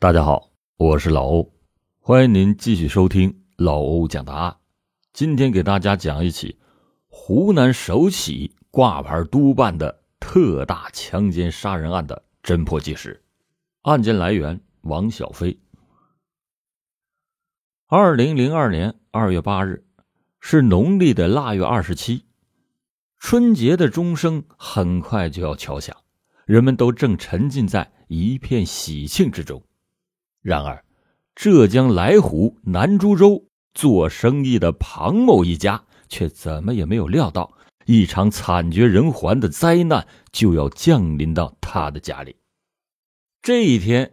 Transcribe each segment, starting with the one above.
大家好，我是老欧，欢迎您继续收听老欧讲答案。今天给大家讲一起湖南首起挂牌督办的特大强奸杀人案的侦破纪实。案件来源：王小飞。二零零二年二月八日，是农历的腊月二十七，春节的钟声很快就要敲响，人们都正沉浸在一片喜庆之中。然而，浙江来湖南株洲做生意的庞某一家却怎么也没有料到，一场惨绝人寰的灾难就要降临到他的家里。这一天，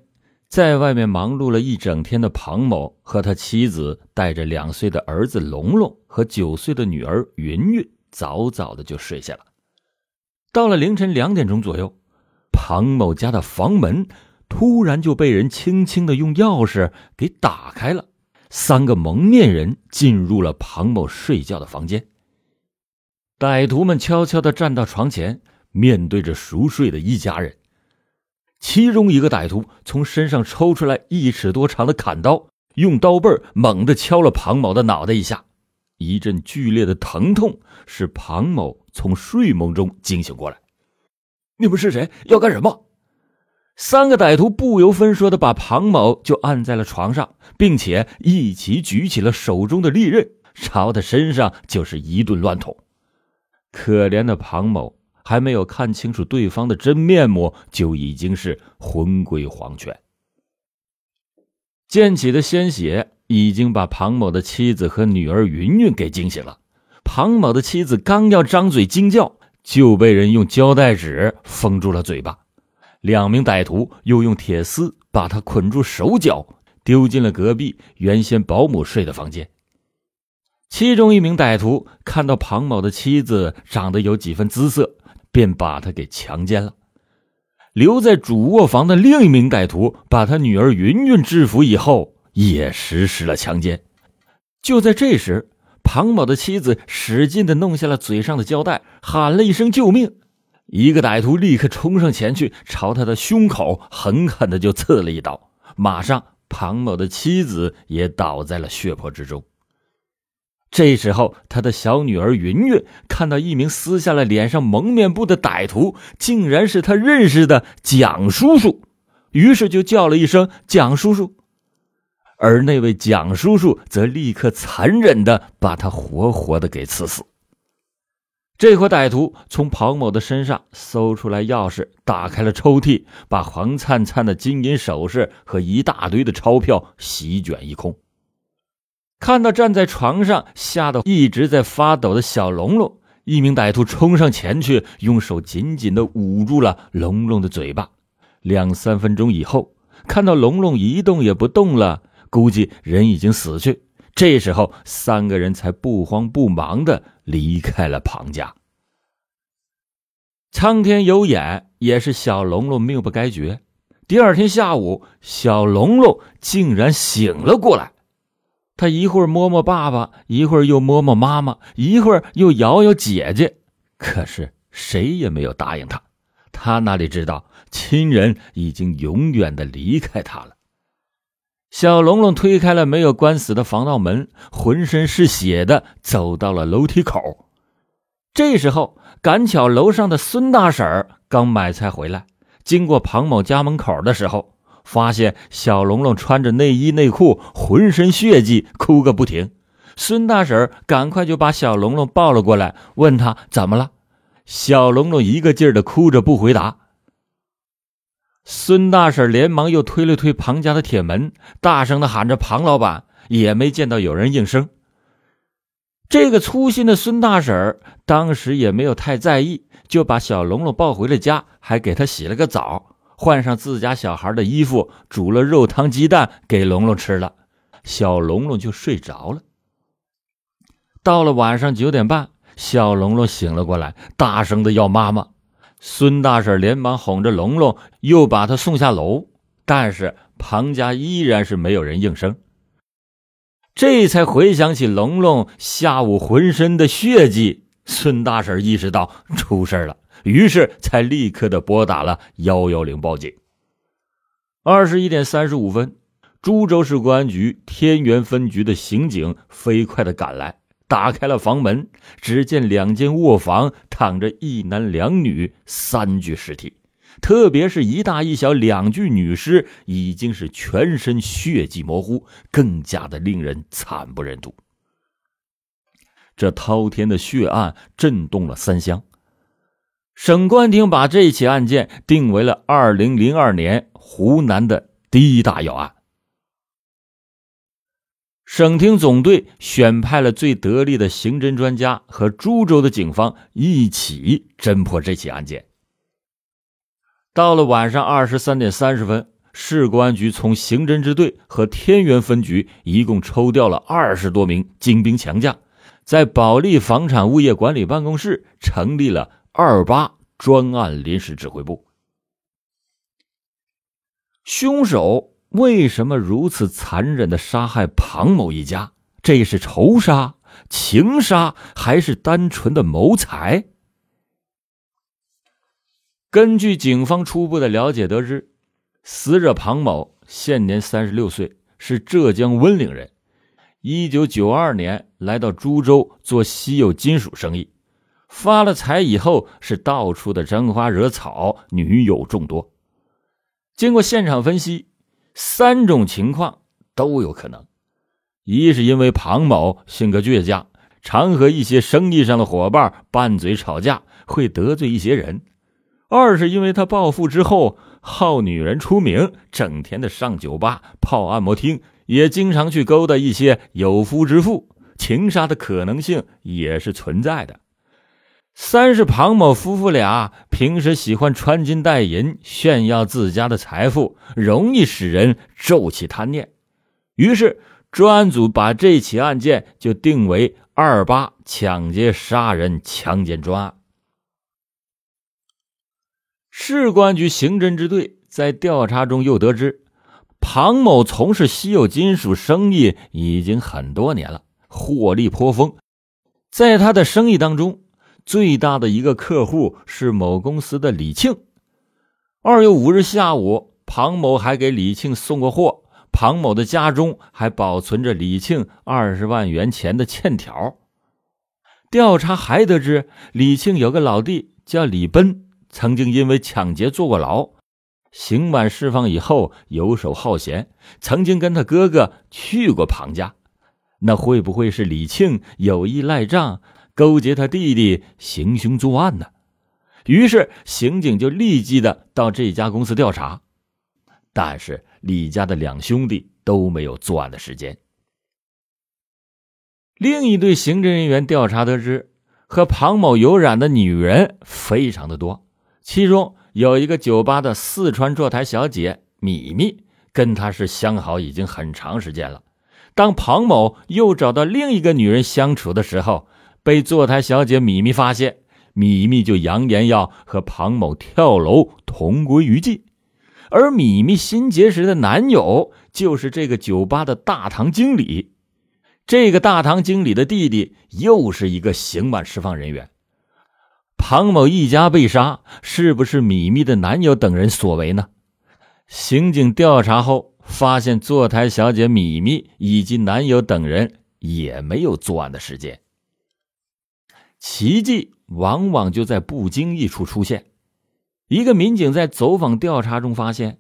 在外面忙碌了一整天的庞某和他妻子，带着两岁的儿子龙龙和九岁的女儿云云，早早的就睡下了。到了凌晨两点钟左右，庞某家的房门。突然就被人轻轻的用钥匙给打开了，三个蒙面人进入了庞某睡觉的房间。歹徒们悄悄的站到床前，面对着熟睡的一家人。其中一个歹徒从身上抽出来一尺多长的砍刀，用刀背猛地敲了庞某的脑袋一下，一阵剧烈的疼痛使庞某从睡梦中惊醒过来。你们是谁？要干什么？三个歹徒不由分说的把庞某就按在了床上，并且一起举起了手中的利刃，朝他身上就是一顿乱捅。可怜的庞某还没有看清楚对方的真面目，就已经是魂归黄泉。溅起的鲜血已经把庞某的妻子和女儿云云给惊醒了。庞某的妻子刚要张嘴惊叫，就被人用胶带纸封住了嘴巴。两名歹徒又用铁丝把他捆住手脚，丢进了隔壁原先保姆睡的房间。其中一名歹徒看到庞某的妻子长得有几分姿色，便把他给强奸了。留在主卧房的另一名歹徒把他女儿云云制服以后，也实施了强奸。就在这时，庞某的妻子使劲的弄下了嘴上的胶带，喊了一声救命。一个歹徒立刻冲上前去，朝他的胸口狠狠的就刺了一刀。马上，庞某的妻子也倒在了血泊之中。这时候，他的小女儿云云看到一名撕下了脸上蒙面布的歹徒，竟然是他认识的蒋叔叔，于是就叫了一声“蒋叔叔”，而那位蒋叔叔则立刻残忍的把他活活的给刺死。这伙歹徒从庞某的身上搜出来钥匙，打开了抽屉，把黄灿灿的金银首饰和一大堆的钞票席卷一空。看到站在床上吓得一直在发抖的小龙龙，一名歹徒冲上前去，用手紧紧的捂住了龙龙的嘴巴。两三分钟以后，看到龙龙一动也不动了，估计人已经死去。这时候，三个人才不慌不忙的离开了庞家。苍天有眼，也是小龙龙命不该绝。第二天下午，小龙龙竟然醒了过来。他一会儿摸摸爸爸，一会儿又摸摸妈妈，一会儿又摇摇姐姐，可是谁也没有答应他。他哪里知道，亲人已经永远的离开他了。小龙龙推开了没有关死的防盗门，浑身是血的走到了楼梯口。这时候，赶巧楼上的孙大婶刚买菜回来，经过庞某家门口的时候，发现小龙龙穿着内衣内裤，浑身血迹，哭个不停。孙大婶赶快就把小龙龙抱了过来，问他怎么了。小龙龙一个劲儿的哭着不回答。孙大婶连忙又推了推庞家的铁门，大声的喊着：“庞老板！”也没见到有人应声。这个粗心的孙大婶当时也没有太在意，就把小龙龙抱回了家，还给他洗了个澡，换上自家小孩的衣服，煮了肉汤鸡蛋给龙龙吃了。小龙龙就睡着了。到了晚上九点半，小龙龙醒了过来，大声的要妈妈。孙大婶连忙哄着龙龙，又把他送下楼，但是庞家依然是没有人应声。这才回想起龙龙下午浑身的血迹，孙大婶意识到出事了，于是才立刻的拨打了幺幺零报警。二十一点三十五分，株洲市公安局天元分局的刑警飞快的赶来，打开了房门，只见两间卧房躺着一男两女三具尸体，特别是一大一小两具女尸，已经是全身血迹模糊，更加的令人惨不忍睹。这滔天的血案震动了三乡。省公安厅把这起案件定为了二零零二年湖南的第一大要案。省厅总队选派了最得力的刑侦专家和株洲的警方一起侦破这起案件。到了晚上二十三点三十分，市公安局从刑侦支队和天元分局一共抽调了二十多名精兵强将，在保利房产物业管理办公室成立了。二八专案临时指挥部，凶手为什么如此残忍的杀害庞某一家？这是仇杀、情杀，还是单纯的谋财？根据警方初步的了解得知，死者庞某现年三十六岁，是浙江温岭人，一九九二年来到株洲做稀有金属生意。发了财以后，是到处的沾花惹草，女友众多。经过现场分析，三种情况都有可能：一是因为庞某性格倔强，常和一些生意上的伙伴拌嘴吵架，会得罪一些人；二是因为他暴富之后好女人出名，整天的上酒吧、泡按摩厅，也经常去勾搭一些有夫之妇，情杀的可能性也是存在的。三是庞某夫妇俩平时喜欢穿金戴银，炫耀自家的财富，容易使人骤起贪念。于是专案组把这起案件就定为“二八抢劫杀人强奸专案”。市公安局刑侦支队在调查中又得知，庞某从事稀有金属生意已经很多年了，获利颇丰，在他的生意当中。最大的一个客户是某公司的李庆。二月五日下午，庞某还给李庆送过货。庞某的家中还保存着李庆二十万元钱的欠条。调查还得知，李庆有个老弟叫李奔，曾经因为抢劫坐过牢，刑满释放以后游手好闲，曾经跟他哥哥去过庞家。那会不会是李庆有意赖账？勾结他弟弟行凶作案呢？于是刑警就立即的到这家公司调查，但是李家的两兄弟都没有作案的时间。另一队刑侦人员调查得知，和庞某有染的女人非常的多，其中有一个酒吧的四川坐台小姐米米，跟他是相好已经很长时间了。当庞某又找到另一个女人相处的时候，被坐台小姐米米发现，米米就扬言要和庞某跳楼同归于尽，而米米新结识的男友就是这个酒吧的大堂经理，这个大堂经理的弟弟又是一个刑满释放人员。庞某一家被杀，是不是米米的男友等人所为呢？刑警调查后发现，坐台小姐米米以及男友等人也没有作案的时间。奇迹往往就在不经意处出现。一个民警在走访调查中发现，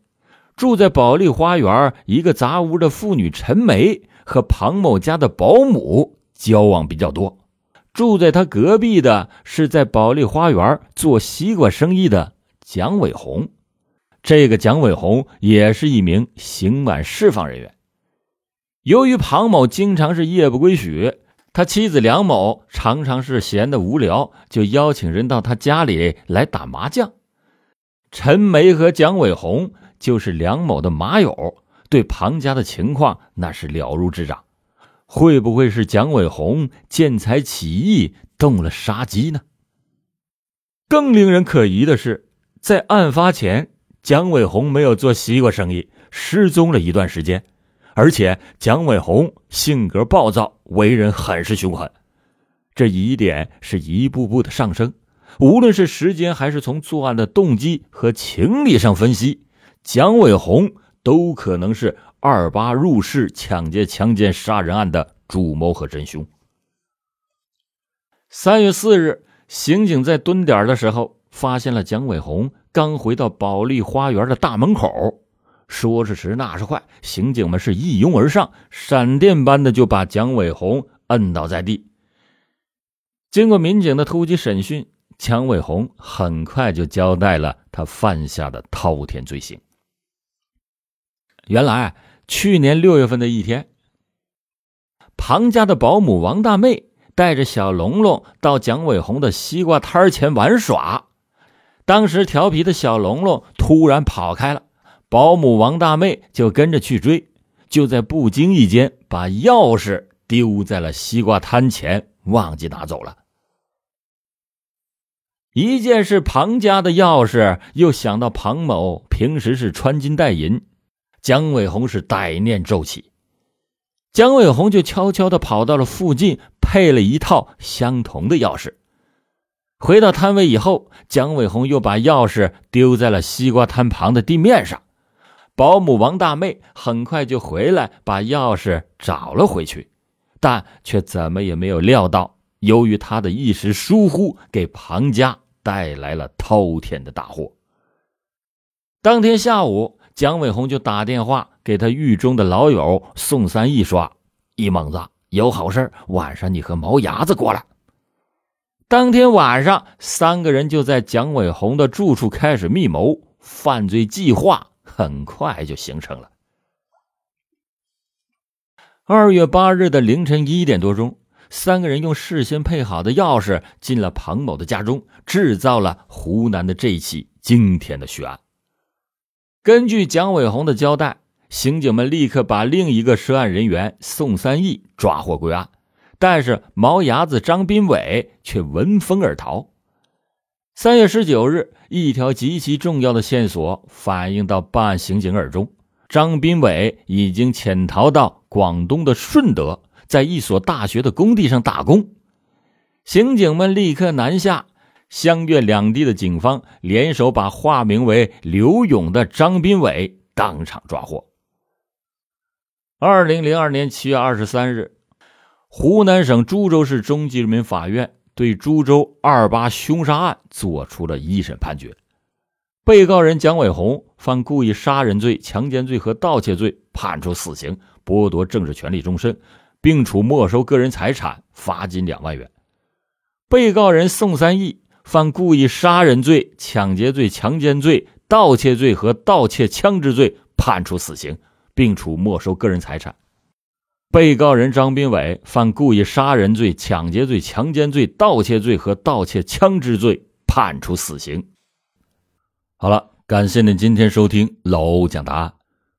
住在保利花园一个杂屋的妇女陈梅和庞某家的保姆交往比较多。住在他隔壁的是在保利花园做西瓜生意的蒋伟红。这个蒋伟红也是一名刑满释放人员。由于庞某经常是夜不归宿。他妻子梁某常常是闲得无聊，就邀请人到他家里来打麻将。陈梅和蒋伟红就是梁某的麻友，对庞家的情况那是了如指掌。会不会是蒋伟红见财起意，动了杀机呢？更令人可疑的是，在案发前，蒋伟红没有做西瓜生意，失踪了一段时间。而且蒋伟红性格暴躁，为人很是凶狠，这疑点是一步步的上升。无论是时间，还是从作案的动机和情理上分析，蒋伟红都可能是二八入室抢劫、强奸、杀人案的主谋和真凶。三月四日，刑警在蹲点的时候，发现了蒋伟红刚回到保利花园的大门口。说时迟，那时快，刑警们是一拥而上，闪电般的就把蒋伟红摁倒在地。经过民警的突击审讯，蒋伟红很快就交代了他犯下的滔天罪行。原来，去年六月份的一天，庞家的保姆王大妹带着小龙龙到蒋伟红的西瓜摊前玩耍，当时调皮的小龙龙突然跑开了。保姆王大妹就跟着去追，就在不经意间把钥匙丢在了西瓜摊前，忘记拿走了。一件是庞家的钥匙，又想到庞某平时是穿金戴银，姜伟红是歹念骤起，姜伟红就悄悄的跑到了附近，配了一套相同的钥匙。回到摊位以后，姜伟红又把钥匙丢在了西瓜摊旁的地面上。保姆王大妹很快就回来，把钥匙找了回去，但却怎么也没有料到，由于她的一时疏忽，给庞家带来了滔天的大祸。当天下午，蒋伟红就打电话给他狱中的老友宋三义说：“一猛子有好事，晚上你和毛牙子过来。”当天晚上，三个人就在蒋伟红的住处开始密谋犯罪计划。很快就形成了。二月八日的凌晨一点多钟，三个人用事先配好的钥匙进了彭某的家中，制造了湖南的这起惊天的血案。根据蒋伟红的交代，刑警们立刻把另一个涉案人员宋三义抓获归案，但是毛牙子张斌伟却闻风而逃。三月十九日，一条极其重要的线索反映到办案刑警耳中：张斌伟已经潜逃到广东的顺德，在一所大学的工地上打工。刑警们立刻南下，湘粤两地的警方联手把化名为刘勇的张斌伟当场抓获。二零零二年七月二十三日，湖南省株洲市中级人民法院。对株洲二八凶杀案作出了一审判决，被告人蒋伟红犯故意杀人罪、强奸罪和盗窃罪，判处死刑，剥夺政治权利终身，并处没收个人财产、罚金两万元。被告人宋三义犯故意杀人罪、抢劫罪、强奸罪、盗窃罪和盗窃枪支罪，判处死刑，并处没收个人财产。被告人张斌伟犯故意杀人罪、抢劫罪、强奸罪、盗窃罪和盗窃枪支罪，判处死刑。好了，感谢您今天收听老欧讲答案。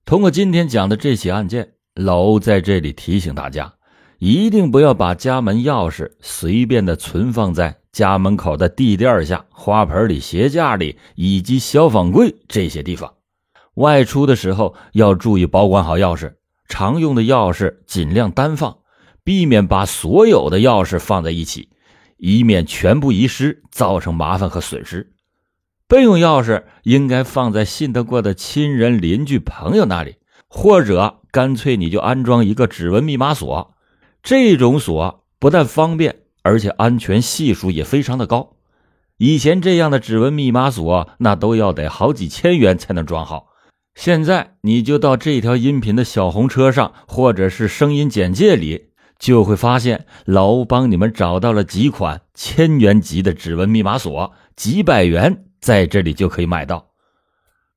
通过今天讲的这起案件，老欧在这里提醒大家，一定不要把家门钥匙随便的存放在家门口的地垫下、花盆里、鞋架里以及消防柜这些地方。外出的时候要注意保管好钥匙。常用的钥匙尽量单放，避免把所有的钥匙放在一起，以免全部遗失，造成麻烦和损失。备用钥匙应该放在信得过的亲人、邻居、朋友那里，或者干脆你就安装一个指纹密码锁。这种锁不但方便，而且安全系数也非常的高。以前这样的指纹密码锁，那都要得好几千元才能装好。现在你就到这条音频的小红车上，或者是声音简介里，就会发现老欧帮你们找到了几款千元级的指纹密码锁，几百元在这里就可以买到。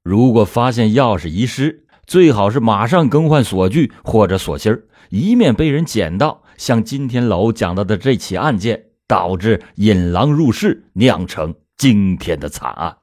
如果发现钥匙遗失，最好是马上更换锁具或者锁芯以免被人捡到。像今天老欧讲到的这起案件，导致引狼入室，酿成惊天的惨案。